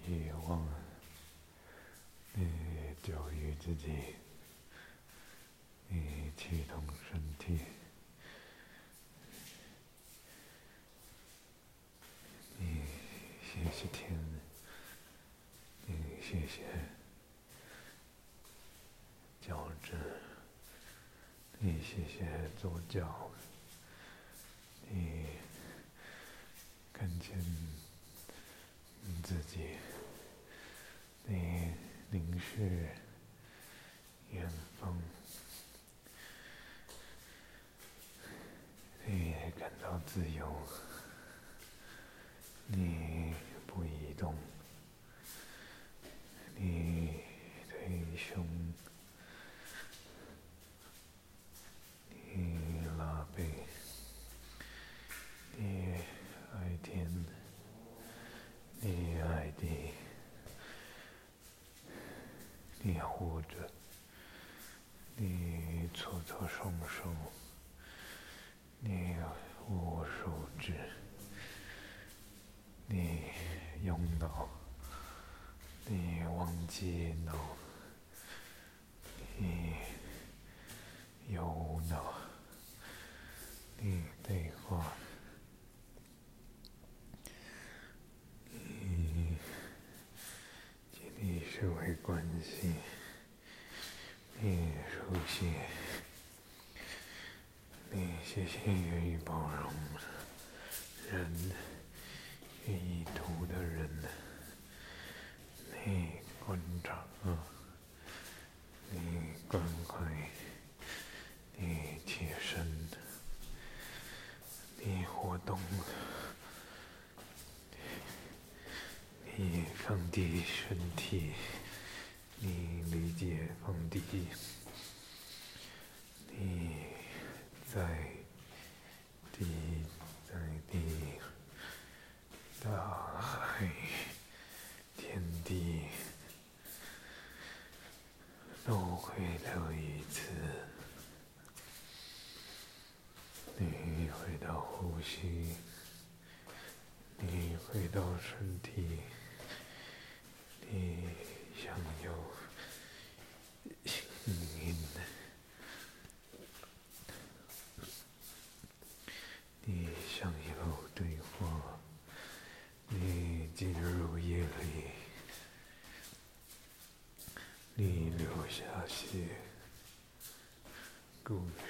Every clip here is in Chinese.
感恩，你遗忘，你教育自己，你启动身体，你谢谢天，你谢谢教制，你谢谢宗教，你看见你自己，你凝视远方，你感到自由，你不移动，你推胸，你拉背，你爱天，你爱地，你活着，你搓搓双手，你握手指，你用脑，你忘记脑，你有脑，你对话，你建立社会关系，你熟悉，你谢谢愿意包容人，愿意图的人，你观察啊，你关怀，你切身，你活动，你放低身体，你理解放低，你在地在地，大海天地又回头一次，你回到呼吸，你回到身体，你享有幸运，你享有对话，你进入夜里，你留下些故事，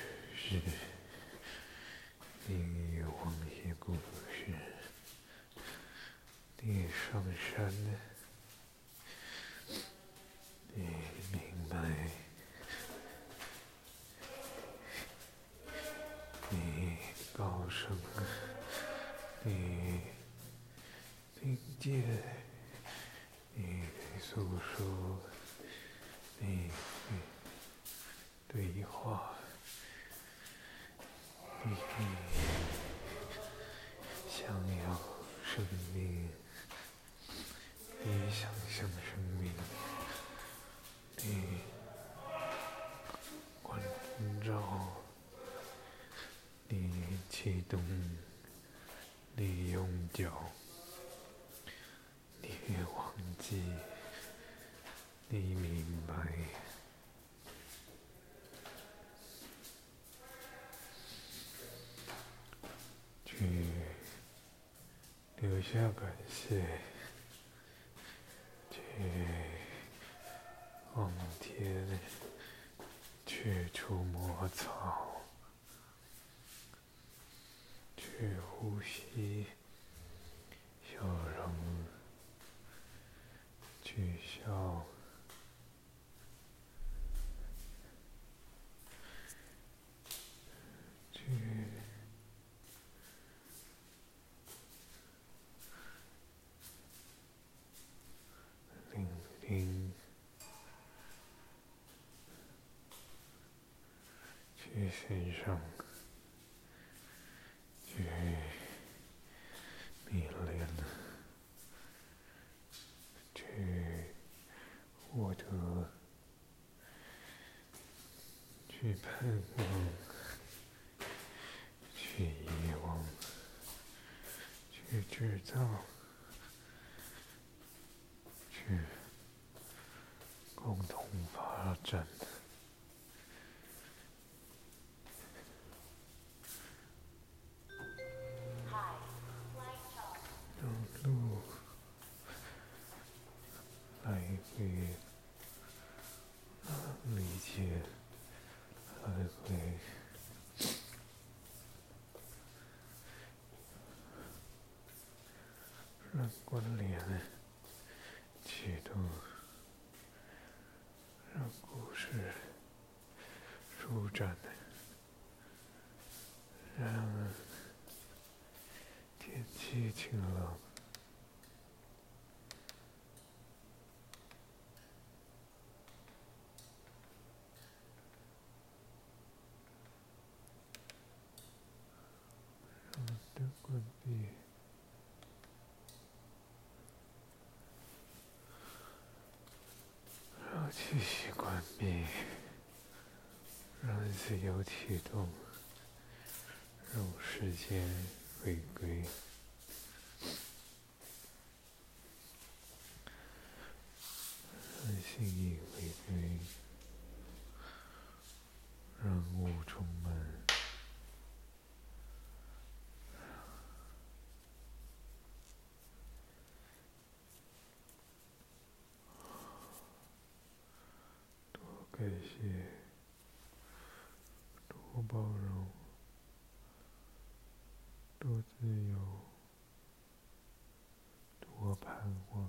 留下感谢，去望天，去触摸草，去呼吸，笑容，去笑，si ces gens 让天气晴朗。继续关闭，让自由启动，让时间回归，让心意回归，让我充满。感谢，多包容，多自由，多盼望，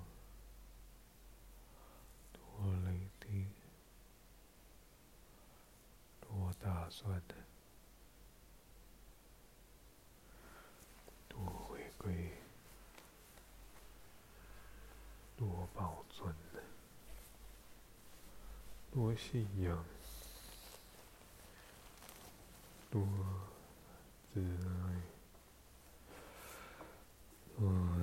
多聆听，多打算的，多回归，多保存。多信仰，多自 Uh,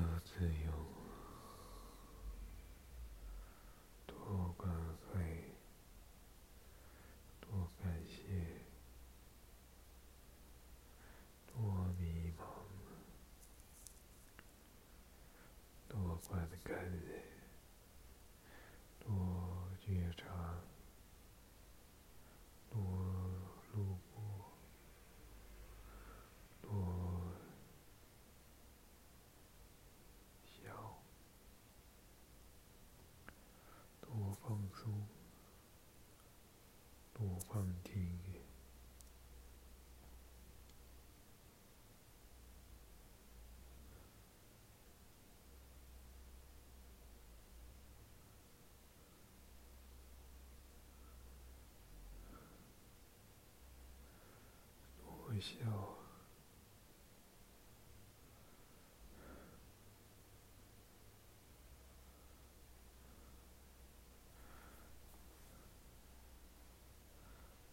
笑，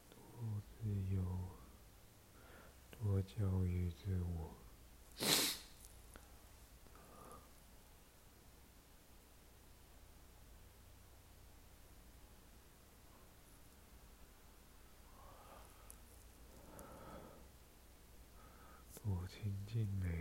多自由，多教育自我，林俊美。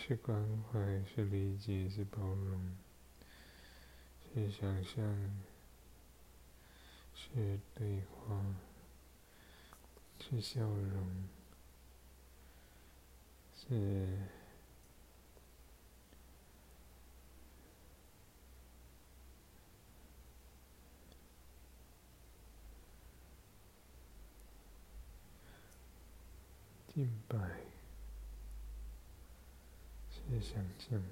是关怀，是理解，是包容，是想象，是对话，是笑容，是敬拜。是想象，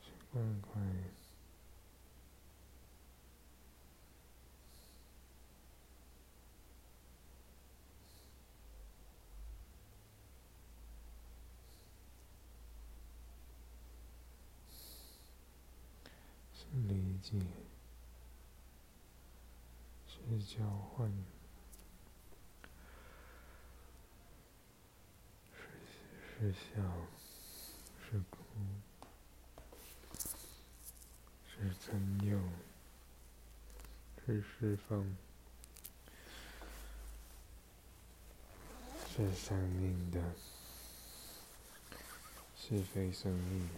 是关怀，是理解，是交换。是笑，是哭，是增佑，是释放，是生命的，是非生命，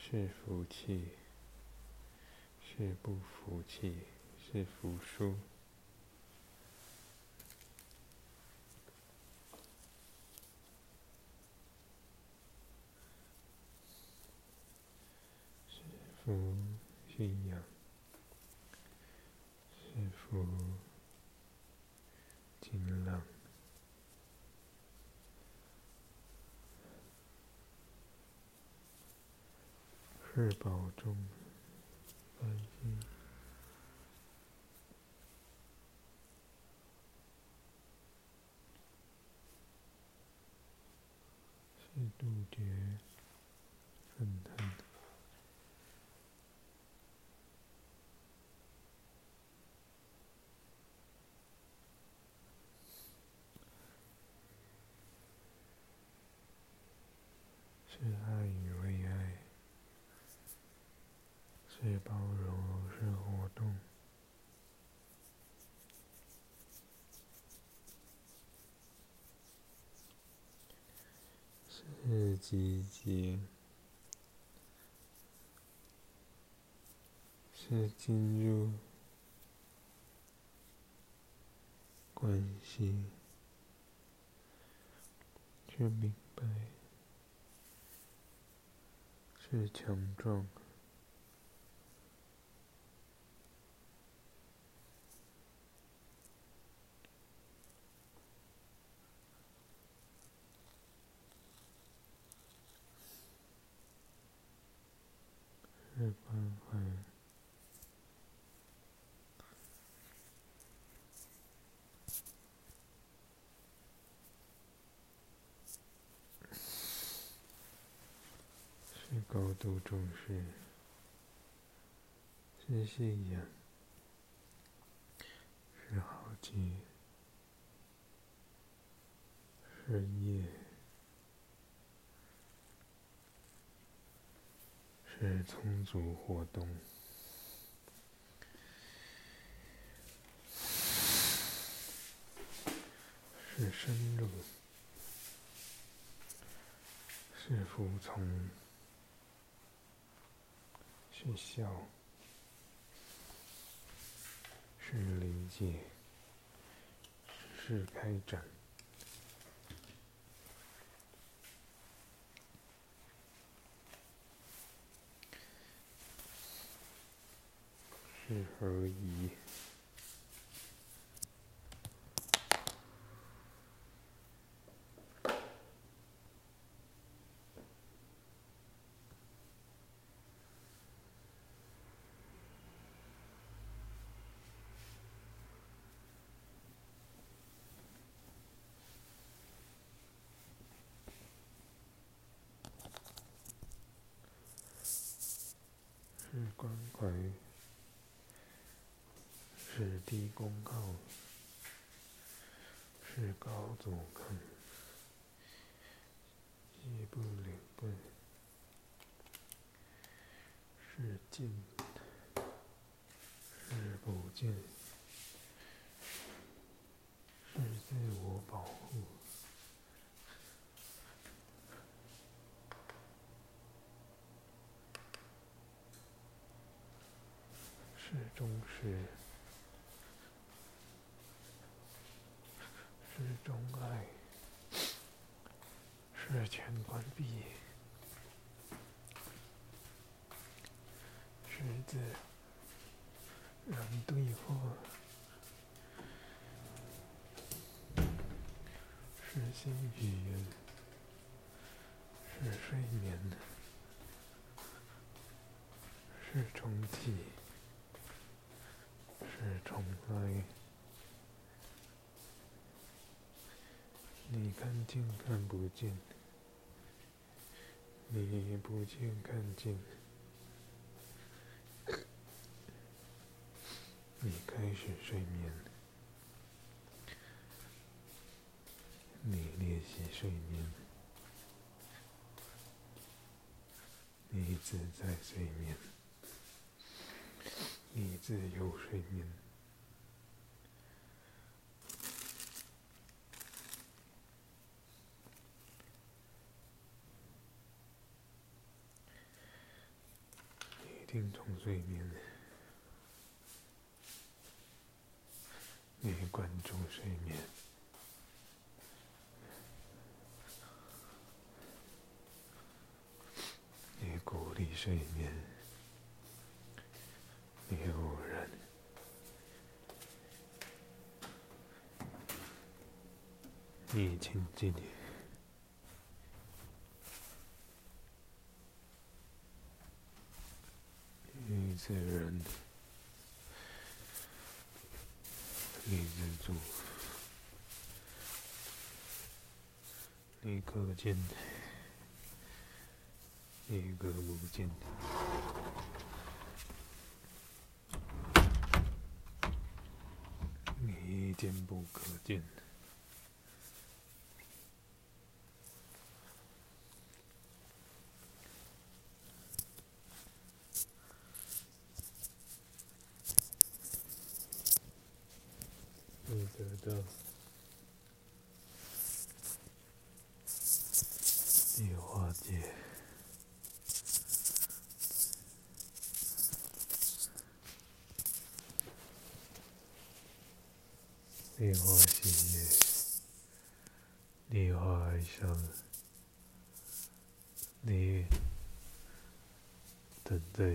是福气，是不服气，是服输。福信仰，是福晴朗，是保重安心，是杜绝愤恨。是爱与为爱，是包容，是活动，是积极，是进入关系，是明白。是强壮，是关怀，是高度重视，是信仰，是好奇，是业，是充足活动，是深入，是服从。是校，是理解，是开展，是合一。是关怀，是低功耗，是高阻抗，一不两顿，是进，是不进，是自我保护，始终是始终爱，是前关闭，狮子让对话。是新语言，是睡眠，是重启，是重来。你看见看不见，你不见看见，你开始睡眠。你练习睡眠，你自在睡眠，你自由睡眠，你听从睡眠，你关注睡眠。你鼓励睡眠，你偶然，你亲近，你自然，你自主，你可见。你可不见，你见不可见。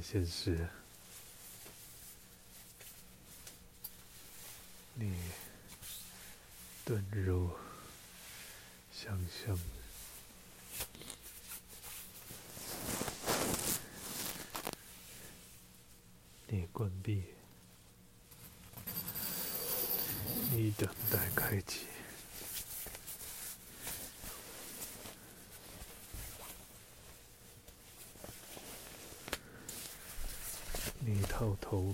现实，你遁入想象，你关闭。你等待开启，靠头，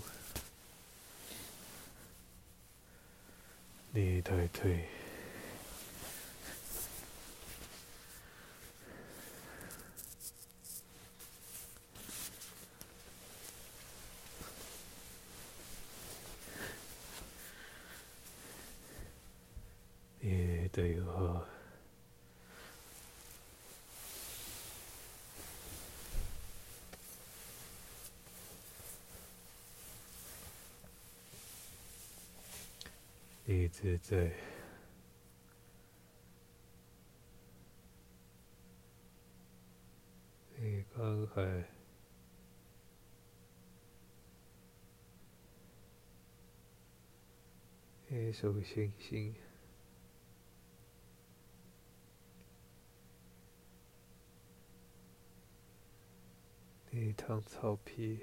立太腿。对话，一直在，你刚才，一首星星。一趟草皮，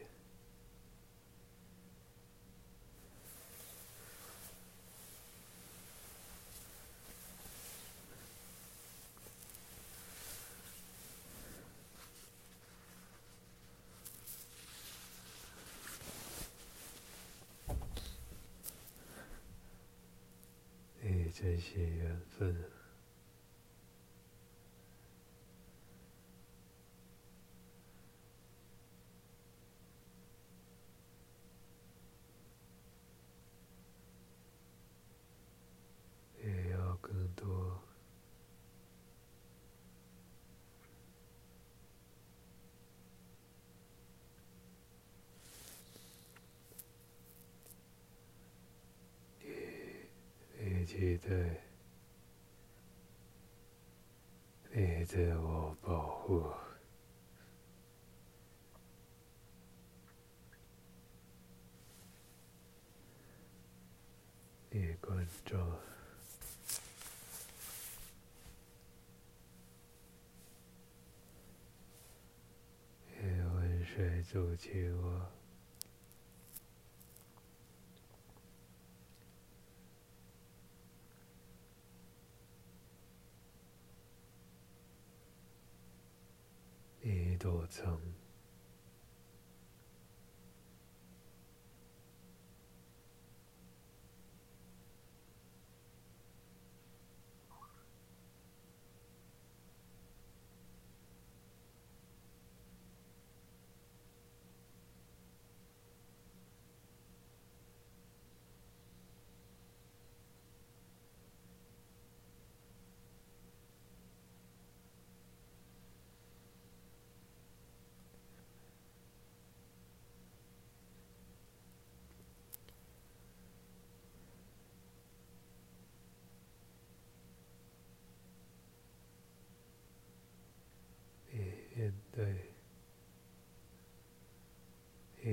一些缘分期待你对我保护。你关照，你温水煮青蛙，你躲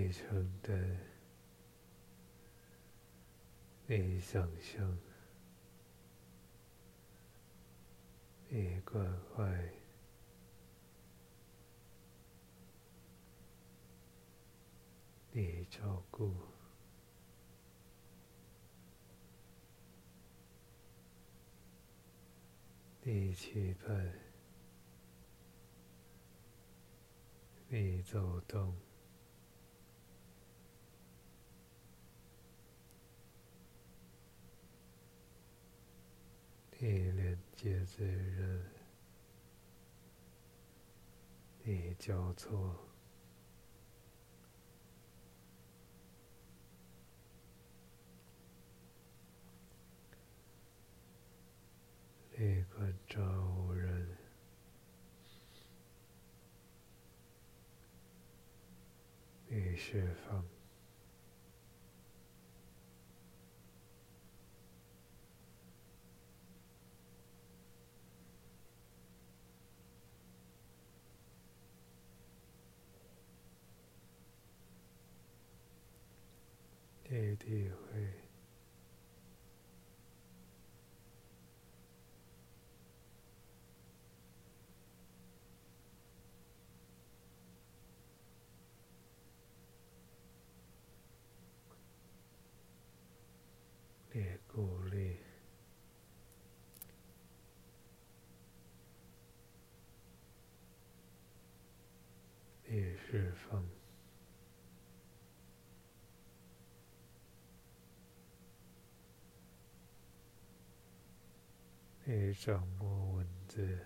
你承担，你想象，你关怀，你照顾，你期盼。你走动，接自然，你交错，你关照人。你释放，体会。鼓励，你释放，掌握文字，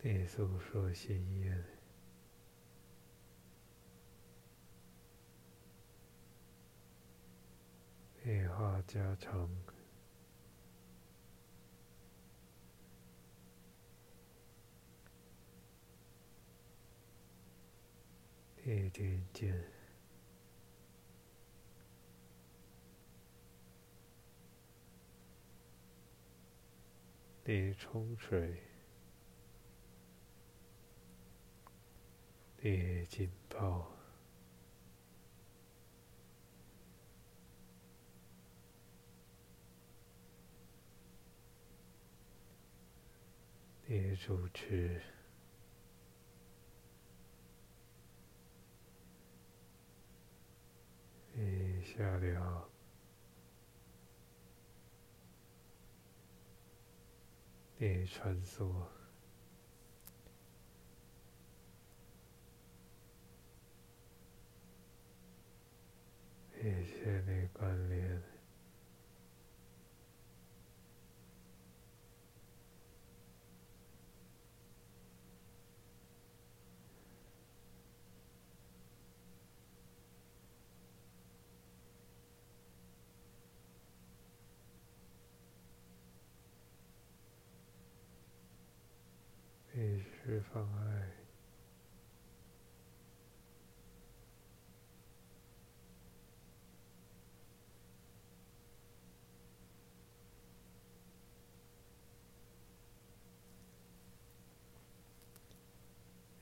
你诉说心愿。变化加长，一点点，你冲水，你浸泡。你主持，你下了，你穿梭，一切的关联。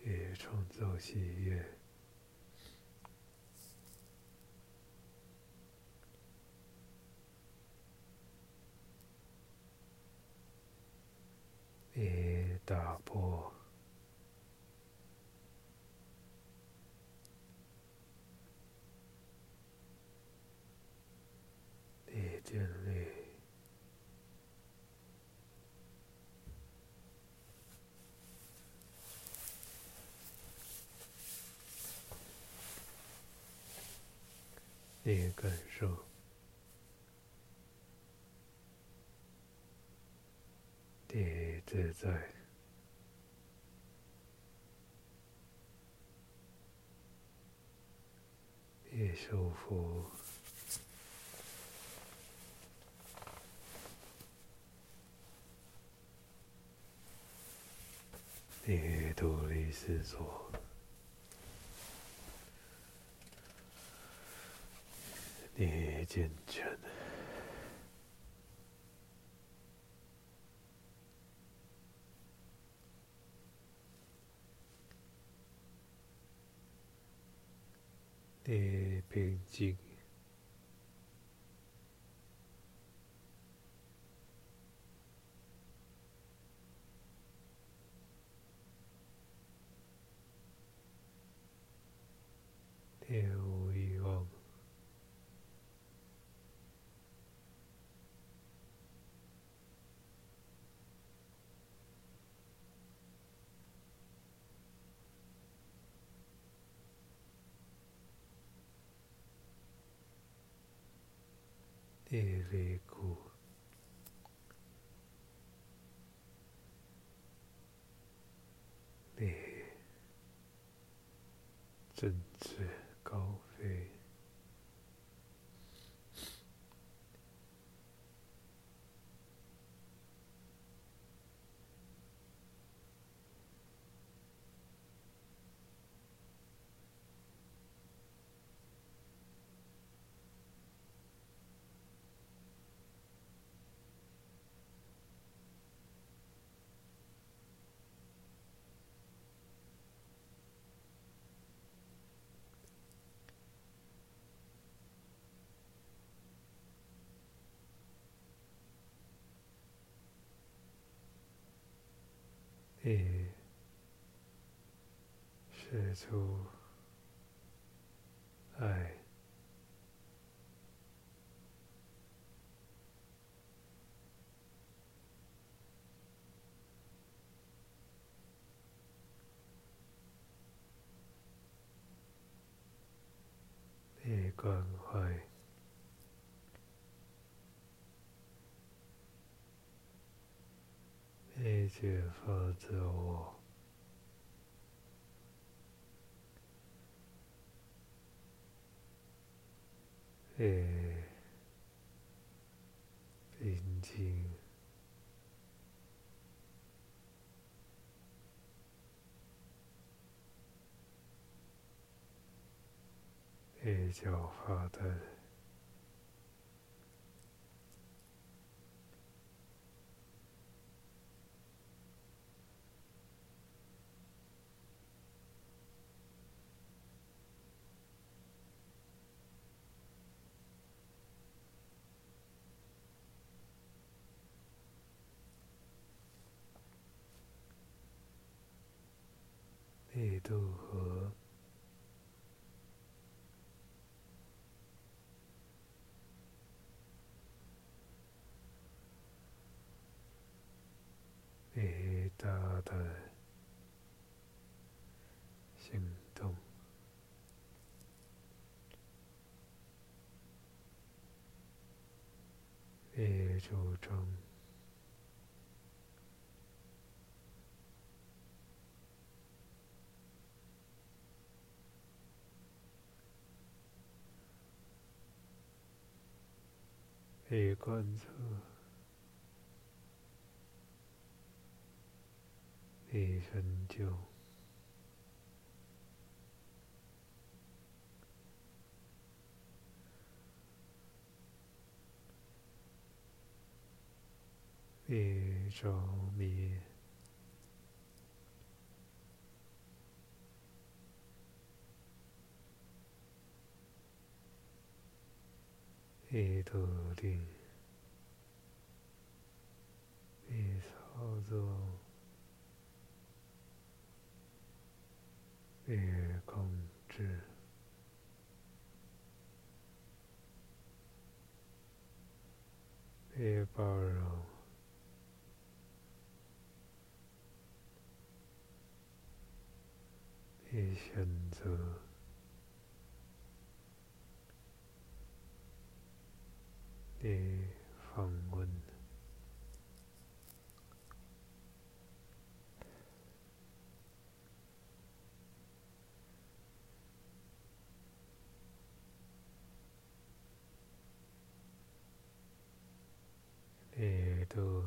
也创造喜悦。你感受，你自在，你舒服。你独立思索，你健全，的 et l'ego. 你释出爱，你关怀。你解放自我，诶，平静，诶，脚发呆。渡河，你大的行动，你主张。你观测，你深究，你着迷。你笃定，你操作，你控制，你包容，你选择。你访问，你都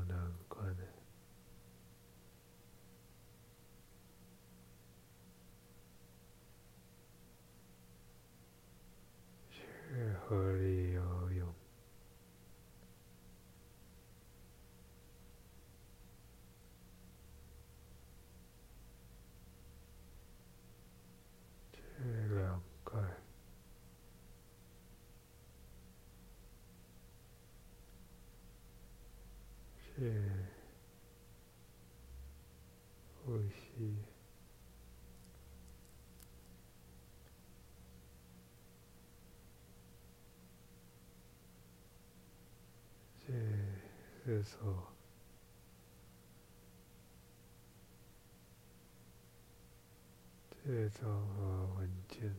是思索，这账号文件。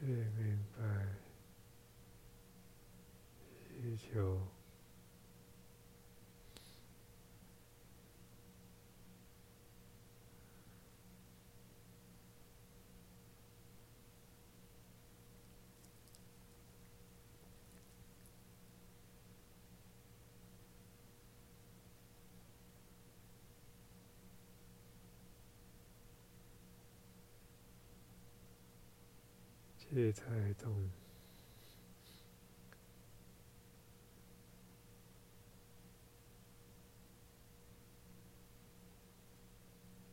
去明白需求，去猜动，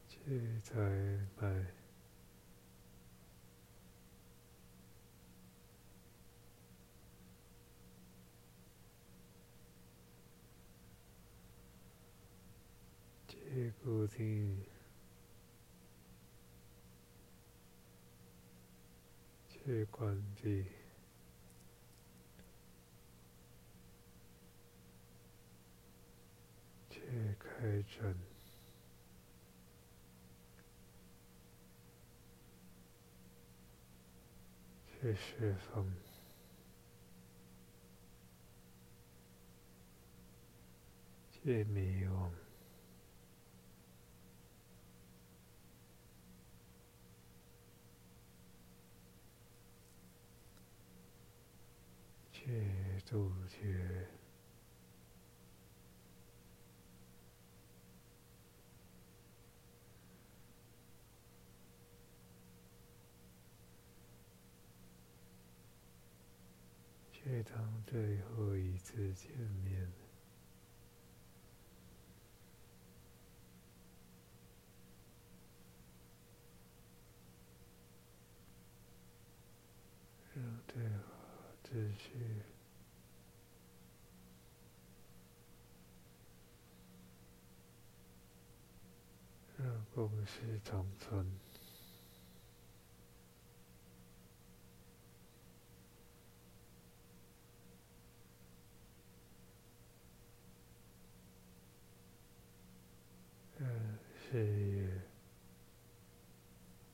去猜买，去固定。去关闭，去开展，去释放，去迷惘。去杜绝，去当最后一次见面，让对。秩序，让公司长存，让事业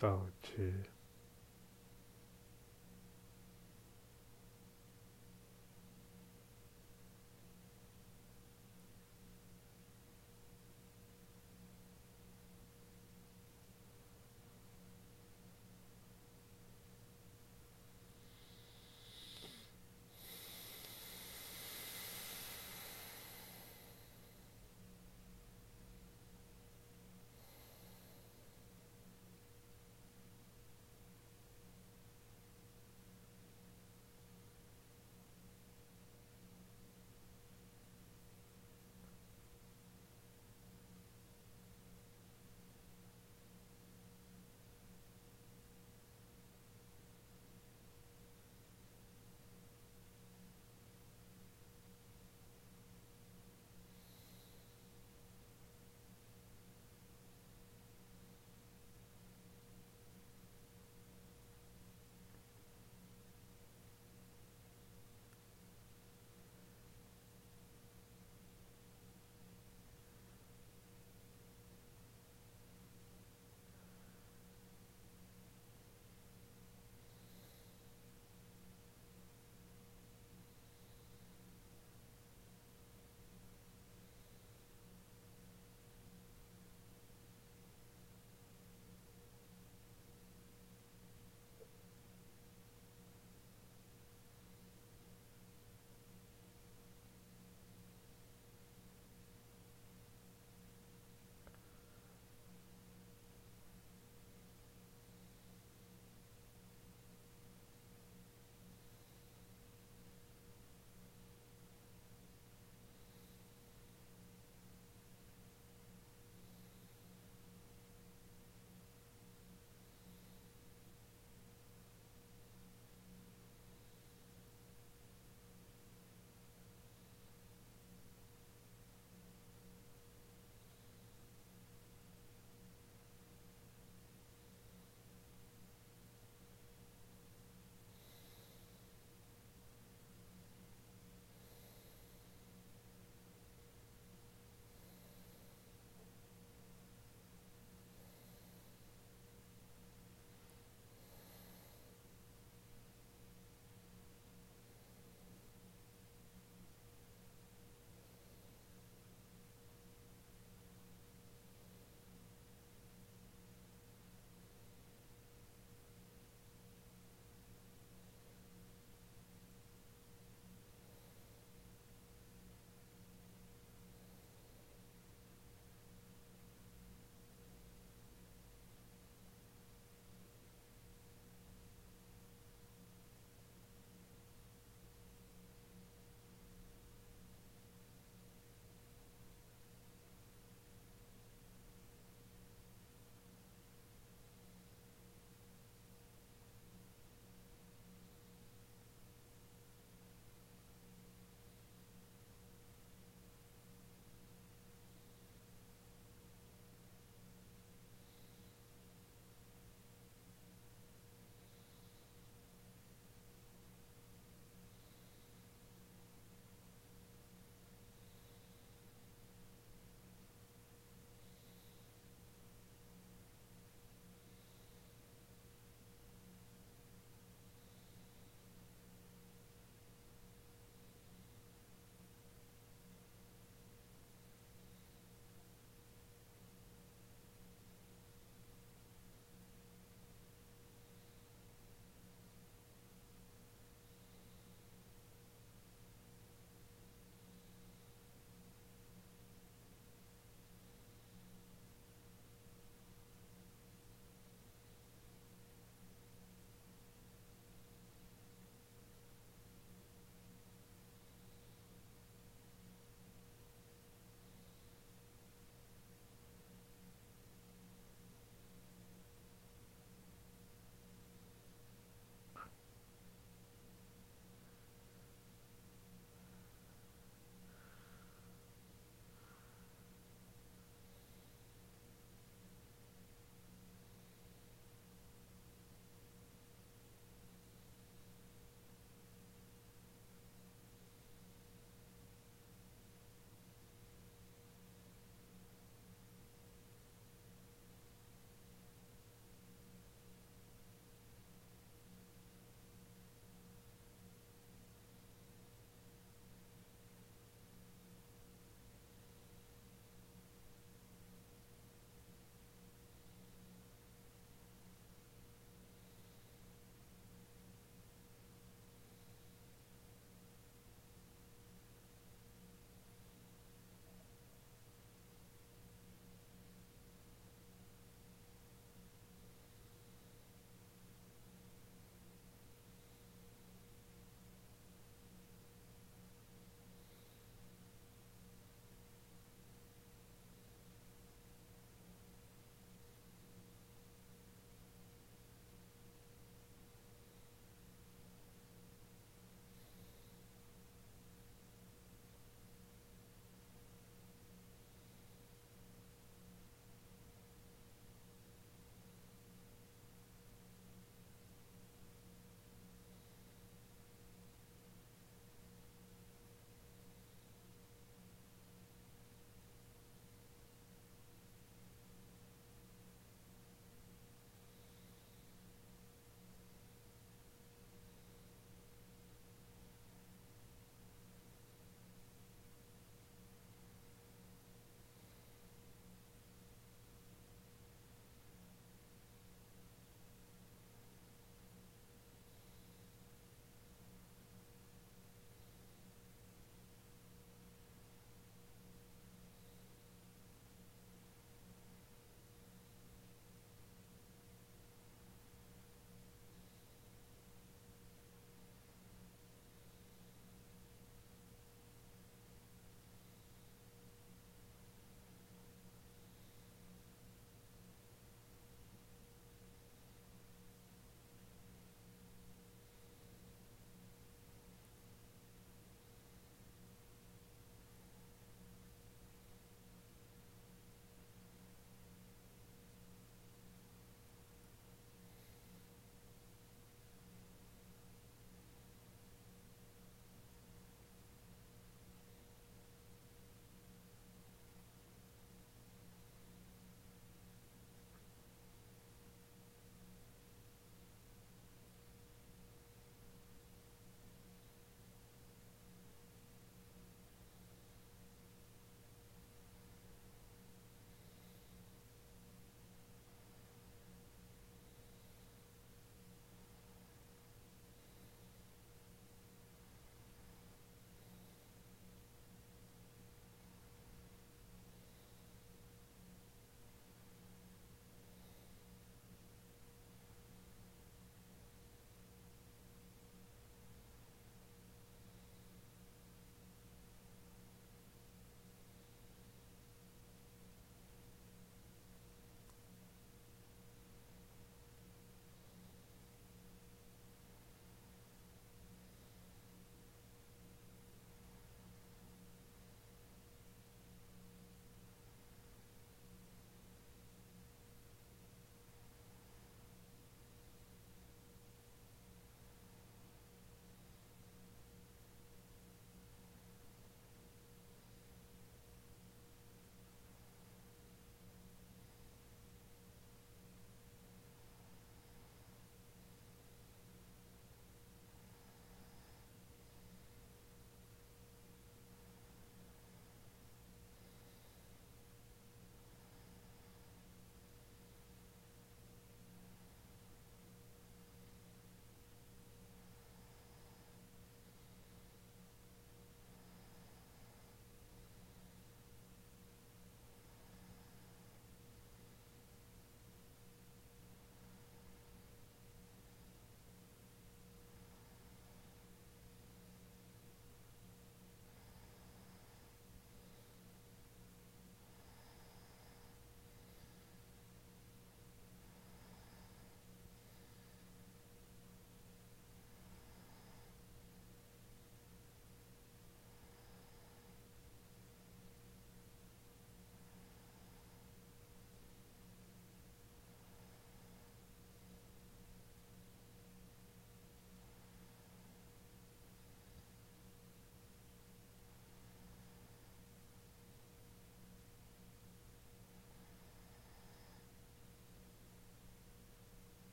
保持。